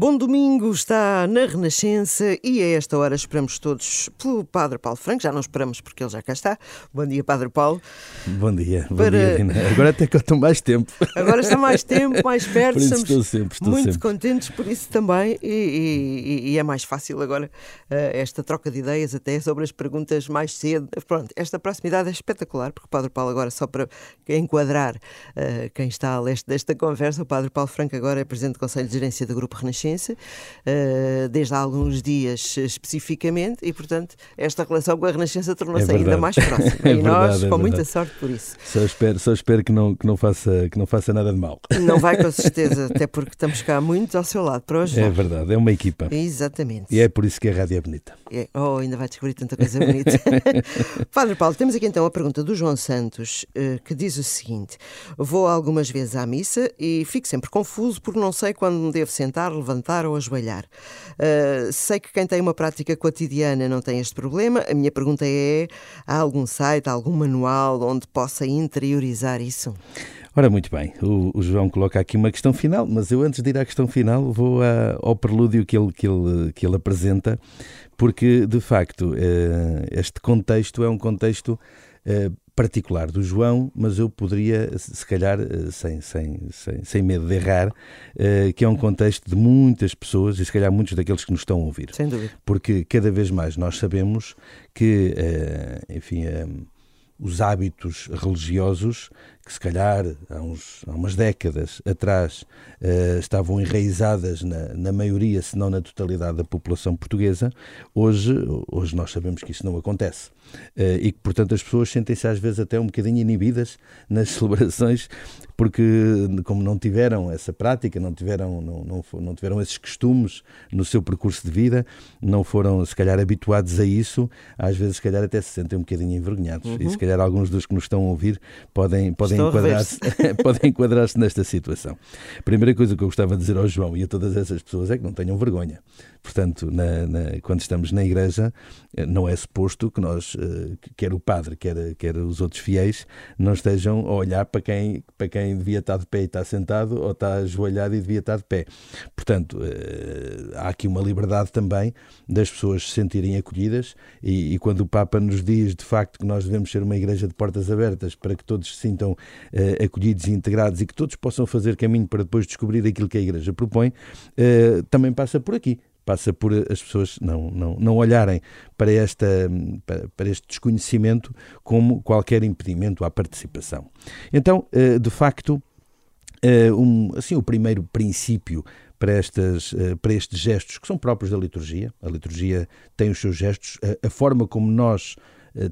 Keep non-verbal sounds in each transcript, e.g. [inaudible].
Bom domingo, está na Renascença e a esta hora esperamos todos pelo Padre Paulo Franco. Já não esperamos porque ele já cá está. Bom dia, Padre Paulo. Bom dia, bom Para... dia, Rina. Agora até que eu estou mais tempo. Agora está mais tempo, [laughs] mais perto. Por isso Estamos estou sempre, estou muito sempre. contentes por isso também e, e, e é mais fácil agora uh, esta troca de ideias até sobre as perguntas mais cedo. Pronto, esta proximidade é espetacular porque o Padre Paulo agora, só para enquadrar uh, quem está a leste desta conversa, o Padre Paulo Franco agora é Presidente do Conselho de Gerência do Grupo Renascença Uh, desde há alguns dias especificamente, e portanto esta relação com a Renascença tornou-se é ainda mais próxima. [laughs] é e nós, é com muita sorte por isso. Só espero, só espero que, não, que, não faça, que não faça nada de mal. Não vai com [laughs] certeza, até porque estamos cá muito ao seu lado para hoje. É verdade, é uma equipa. Exatamente. E é por isso que a rádio é bonita. É, oh, ainda vai descobrir tanta coisa bonita. [laughs] Padre Paulo, temos aqui então a pergunta do João Santos, eh, que diz o seguinte: Vou algumas vezes à missa e fico sempre confuso porque não sei quando me devo sentar, levantar ou ajoelhar. Uh, sei que quem tem uma prática cotidiana não tem este problema. A minha pergunta é: há algum site, algum manual onde possa interiorizar isso? Ora, muito bem, o, o, João coloca aqui uma questão final, mas eu antes de ir à questão final vou a, ao prelúdio que ele, que, ele, que ele apresenta, porque de facto eh, este contexto é um contexto eh, particular do João, mas eu poderia, se calhar, eh, sem, sem, sem, sem medo de errar, uh, que é um contexto de muitas pessoas e se calhar muitos daqueles que nos estão a ouvir. Sem dúvida. Porque cada vez mais nós sabemos que, uh, enfim, uh, os hábitos religiosos que se calhar há, uns, há umas décadas atrás uh, estavam enraizadas na, na, maioria, se não na totalidade da população portuguesa, hoje, hoje nós sabemos que isso não acontece. Uh, e que, portanto, as pessoas sentem-se às vezes até um bocadinho inibidas nas [laughs] celebrações, porque como não tiveram essa prática, não tiveram, não, não, não tiveram esses costumes no seu percurso de vida, não foram, se calhar, habituados a isso, às vezes, se calhar, até se sentem um bocadinho envergonhados. Uhum. E, se calhar, alguns dos que nos estão a ouvir podem, podem enquadrar-se [laughs] podem enquadrar-se nesta situação. A primeira coisa que eu gostava de dizer ao João e a todas essas pessoas é que não tenham vergonha. Portanto, na, na, quando estamos na igreja, eh, não é suposto que nós, eh, quer o padre, quer, quer os outros fiéis, não estejam a olhar para quem, para quem devia estar de pé e está sentado, ou está ajoelhado e devia estar de pé. Portanto, eh, há aqui uma liberdade também das pessoas se sentirem acolhidas, e, e quando o Papa nos diz de facto que nós devemos ser uma igreja de portas abertas para que todos se sintam uh, acolhidos e integrados e que todos possam fazer caminho para depois descobrir aquilo que a Igreja propõe, uh, também passa por aqui passa por as pessoas não, não, não olharem para, esta, para, este desconhecimento como qualquer impedimento à participação. Então, eh, de facto, um, assim, o primeiro princípio para, estas, para estes gestos que são próprios da liturgia, a liturgia tem os seus gestos, a, a forma como nós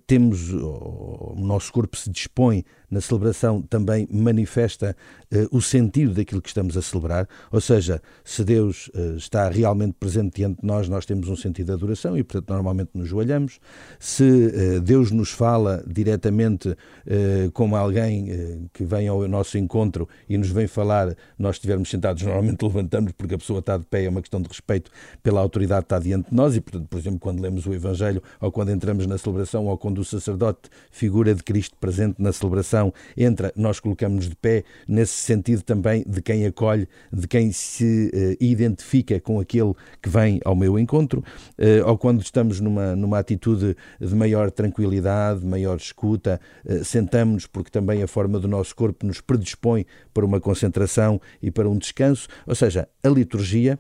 temos, o nosso corpo se dispõe na celebração também manifesta uh, o sentido daquilo que estamos a celebrar, ou seja, se Deus uh, está realmente presente diante de nós, nós temos um sentido de adoração e, portanto, normalmente nos joelhamos. Se Deus nos fala diretamente como alguém que vem ao nosso encontro e nos vem falar, nós estivermos sentados, normalmente levantamos porque a pessoa está de pé, é uma questão de respeito pela autoridade que está diante de nós e, portanto, por exemplo, quando lemos o Evangelho ou quando entramos na celebração ou quando o sacerdote, figura de Cristo presente na celebração, entra, nós colocamos-nos de pé nesse sentido também de quem acolhe, de quem se uh, identifica com aquele que vem ao meu encontro, uh, ou quando estamos numa, numa atitude de maior tranquilidade, maior escuta, uh, sentamos-nos porque também a forma do nosso corpo nos predispõe para uma concentração e para um descanso, ou seja, a liturgia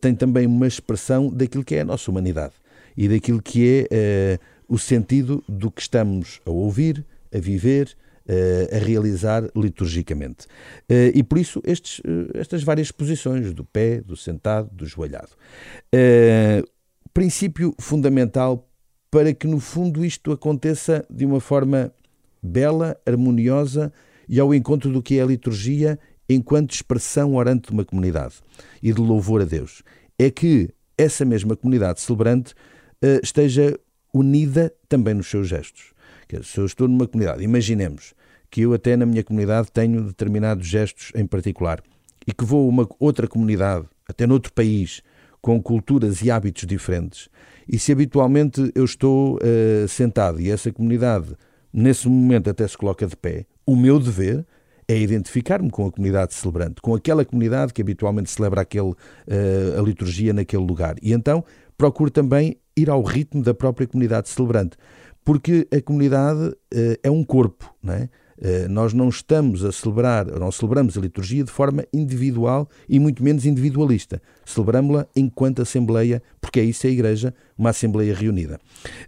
tem também uma expressão daquilo que é a nossa humanidade e daquilo que é o sentido do que estamos a ouvir, a viver, a realizar liturgicamente. Eh, e por isso estes, eh, estas várias posições, do pé, do sentado, do joelhado. Eh, princípio fundamental para que, no fundo, isto aconteça de uma forma bela, harmoniosa e ao encontro do que é a liturgia enquanto expressão orante de uma comunidade e de louvor a Deus. É que essa mesma comunidade celebrante esteja unida também nos seus gestos. Se eu estou numa comunidade, imaginemos que eu até na minha comunidade tenho determinados gestos em particular e que vou a uma outra comunidade, até noutro país, com culturas e hábitos diferentes, e se habitualmente eu estou uh, sentado e essa comunidade nesse momento até se coloca de pé, o meu dever é identificar-me com a comunidade celebrante, com aquela comunidade que habitualmente celebra aquele, uh, a liturgia naquele lugar. E então procuro também ir ao ritmo da própria comunidade celebrante, porque a comunidade uh, é um corpo, não é? Uh, nós não estamos a celebrar, não celebramos a liturgia de forma individual e muito menos individualista. Celebramos-la enquanto Assembleia, porque é isso a Igreja, uma Assembleia reunida.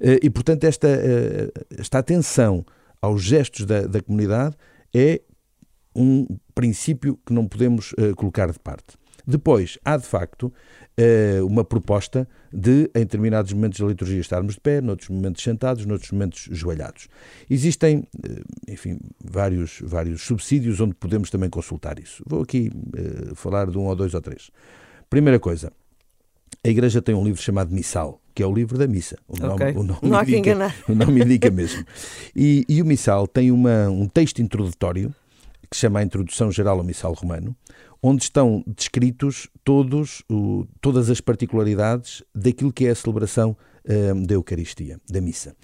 Uh, e, portanto, esta, esta atenção aos gestos da, da comunidade é um princípio que não podemos colocar de parte. Depois, há de facto uma proposta de, em determinados momentos da liturgia, estarmos de pé, noutros momentos sentados, noutros momentos joelhados. Existem, eh, enfim, vários, vários subsídios onde podemos também consultar isso. Vou aqui uh, falar de um ou dois ou três. Primeira coisa, a Igreja tem um livro chamado Missal, que é o livro da missa. O nome, okay. o nome Não há indica, que enganar. O nome indica mesmo. E, e o Missal tem uma, um texto introdutório que chama a Introdução Geral ao Missal Romano, onde estão descritos todos, o, todas as particularidades daquilo que é a celebração uh, da Eucaristia, da missa.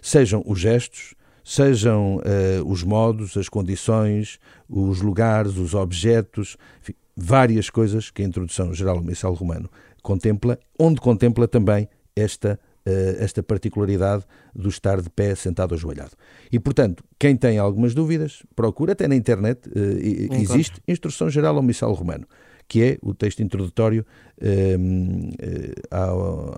Sejam os gestos, sejam uh, os modos, as condições, os lugares, os objetos, enfim, várias coisas que a introdução geral ao missal romano contempla, onde contempla também esta eh, esta particularidade do estar de pé, sentado ou ajoelhado. E, portanto, quem tem algumas dúvidas, procura, até na internet uh, existe Instrução Geral ao Missal Romano, que é o texto introdutório uh, ao,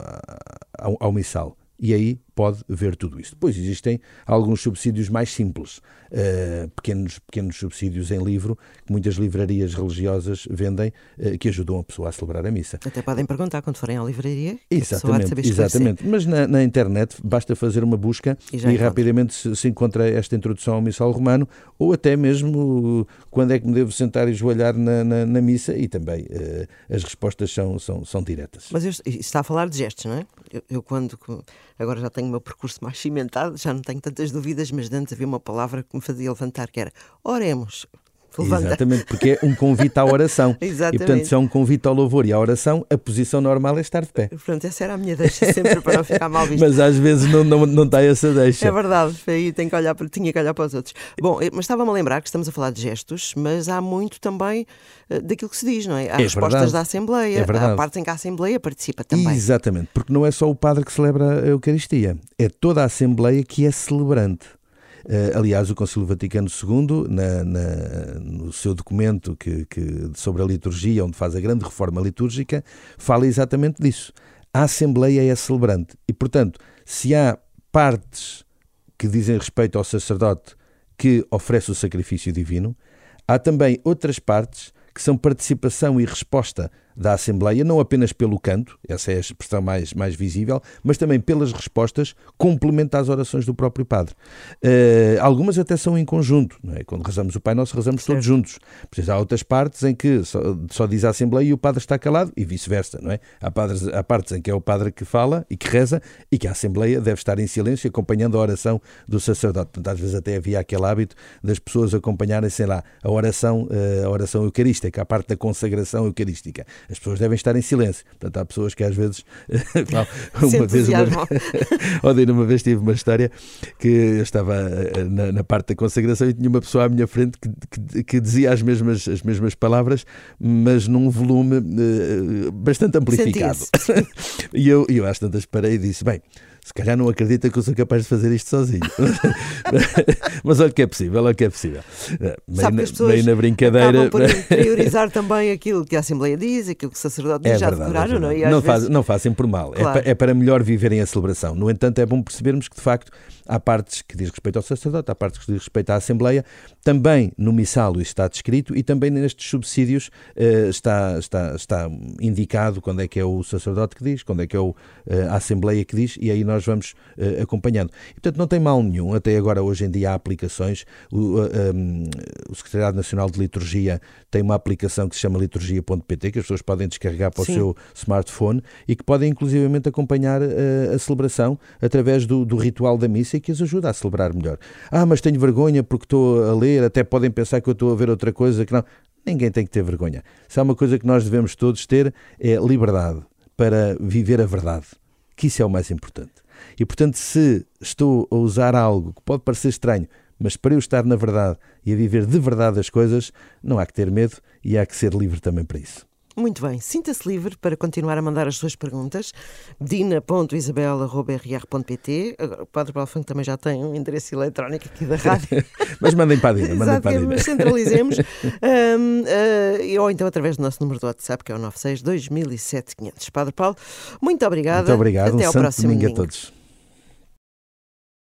ao, ao Missal. E aí pode ver tudo isso. Depois existem alguns subsídios mais simples, uh, pequenos, pequenos subsídios em livro, que muitas livrarias religiosas vendem, uh, que ajudam a pessoa a celebrar a missa. Até podem perguntar quando forem à livraria. Exatamente, exatamente. Mas na, na, internet basta fazer uma busca e, e rapidamente se, se, encontra esta introdução ao missal romano, ou até mesmo quando é que me devo sentar e joelhar na, na, na missa, e também uh, as respostas são, são, são diretas. Mas eu, está a falar de gestos, não é? Eu, eu quando agora já tenho o meu percurso mais cimentado, já não tenho tantas dúvidas, mas antes havia uma palavra que me fazia levantar, que era oremos. Levanta. Exatamente, porque é um convite à oração. Exatamente. [laughs] E portanto, se é um convite ao louvor e à oração, a posição normal é estar de pé. Pronto, essa era a minha deixa, sempre para não ficar mal visto. [laughs] mas às vezes não, não, não está essa deixa. É verdade, aí tenho que olhar para, tinha que olhar para os outros. Bom, eh, mas estava-me a lembrar que estamos a falar de gestos, mas há muito também uh, daquilo que se diz, não é? Há é respostas verdade. da Assembleia, é há partes em que a Assembleia participa também. Exatamente, porque não é só o padre que celebra a Eucaristia, é toda a Assembleia que é celebrante. Uh, aliás, o Concílio Vaticano II, na, na, no seu documento que, que, sobre a liturgia, onde faz a grande reforma litúrgica, fala exatamente disso. A Assembleia é celebrante e, portanto, se há partes que dizem respeito ao sacerdote que oferece o sacrifício divino, há também outras partes que são participação e resposta da Assembleia, não apenas pelo canto, essa é a expressão mais, mais visível, mas também pelas respostas complementa às orações do próprio Padre. Uh, algumas até são em conjunto, não é? quando rezamos o Pai Nosso, rezamos certo. todos juntos. Pois há outras partes em que só, só, diz a Assembleia e o Padre está calado e vice-versa, não é? Há, padres, há partes em que é o Padre que fala e que reza e que a Assembleia deve estar em silêncio acompanhando a oração do sacerdote. Portanto, às vezes até havia aquele hábito das pessoas acompanharem, sei lá, a oração, eh, a oração eucarística, a parte da consagração eucarística as pessoas devem estar em silêncio. Portanto, há pessoas que às vezes. [laughs] [laughs] uma vez, uma, ontem, [laughs] uma vez tive uma história que eu estava eh, na, na, parte da consagração e tinha uma pessoa à minha frente que, que, que, dizia as mesmas, as mesmas palavras, mas num volume uh, bastante amplificado. e eu, eu às tantas parei e disse: bem se calhar não acredita que eu sou capaz de fazer isto sozinho. [laughs] Mas olha que é possível, olha que é possível. Meio, na, meio na brincadeira. por [laughs] priorizar também aquilo que a Assembleia diz, aquilo que o sacerdote diz, é já verdade, decoraram, é não é? Não, faz, vezes... não fazem por mal, é claro. é, para, é para melhor viverem a celebração. No entanto, é bom percebermos que, de facto, há partes que diz respeito ao sacerdote, há partes que diz respeito à Assembleia, também no missal isso está descrito e também nestes subsídios uh, está, está, está indicado quando é que é o sacerdote que diz, quando é que é o, uh, a Assembleia que diz, e aí nós vamos uh, acompanhando. E, portanto, não tem mal nenhum, até agora hoje em dia há aplicações, o, um, o Secretariado Nacional de Liturgia tem uma aplicação que se chama liturgia.pt, que as pessoas podem descarregar para Sim. o seu smartphone e que podem inclusivamente acompanhar a celebração através do, do ritual da missa que as ajuda a celebrar melhor. Ah, mas tenho vergonha porque estou a ler, até podem pensar que eu estou a ver outra coisa que não. Ninguém tem que ter vergonha. Se há uma coisa que nós devemos todos ter é liberdade para viver a verdade, que isso é o mais importante. E portanto, se estou a usar algo que pode parecer estranho, Mas para eu estar na verdade e a viver de verdade as coisas, não há que ter medo e há que ser livre também para isso. Muito bem, sinta-se livre para continuar a mandar as suas perguntas. dina.isabel.rr.pt O Padre Paulo Funk também já tem um endereço eletrónico aqui da [laughs] rádio. mas mandem para a Dina, mandem para a Dina. Mas centralizemos. [laughs] um, uh, ou então através do nosso número do WhatsApp, que é o 96 2007 500. Padre Paulo, muito obrigada. Muito obrigado. Até um ao próximo domingo domingo. a todos.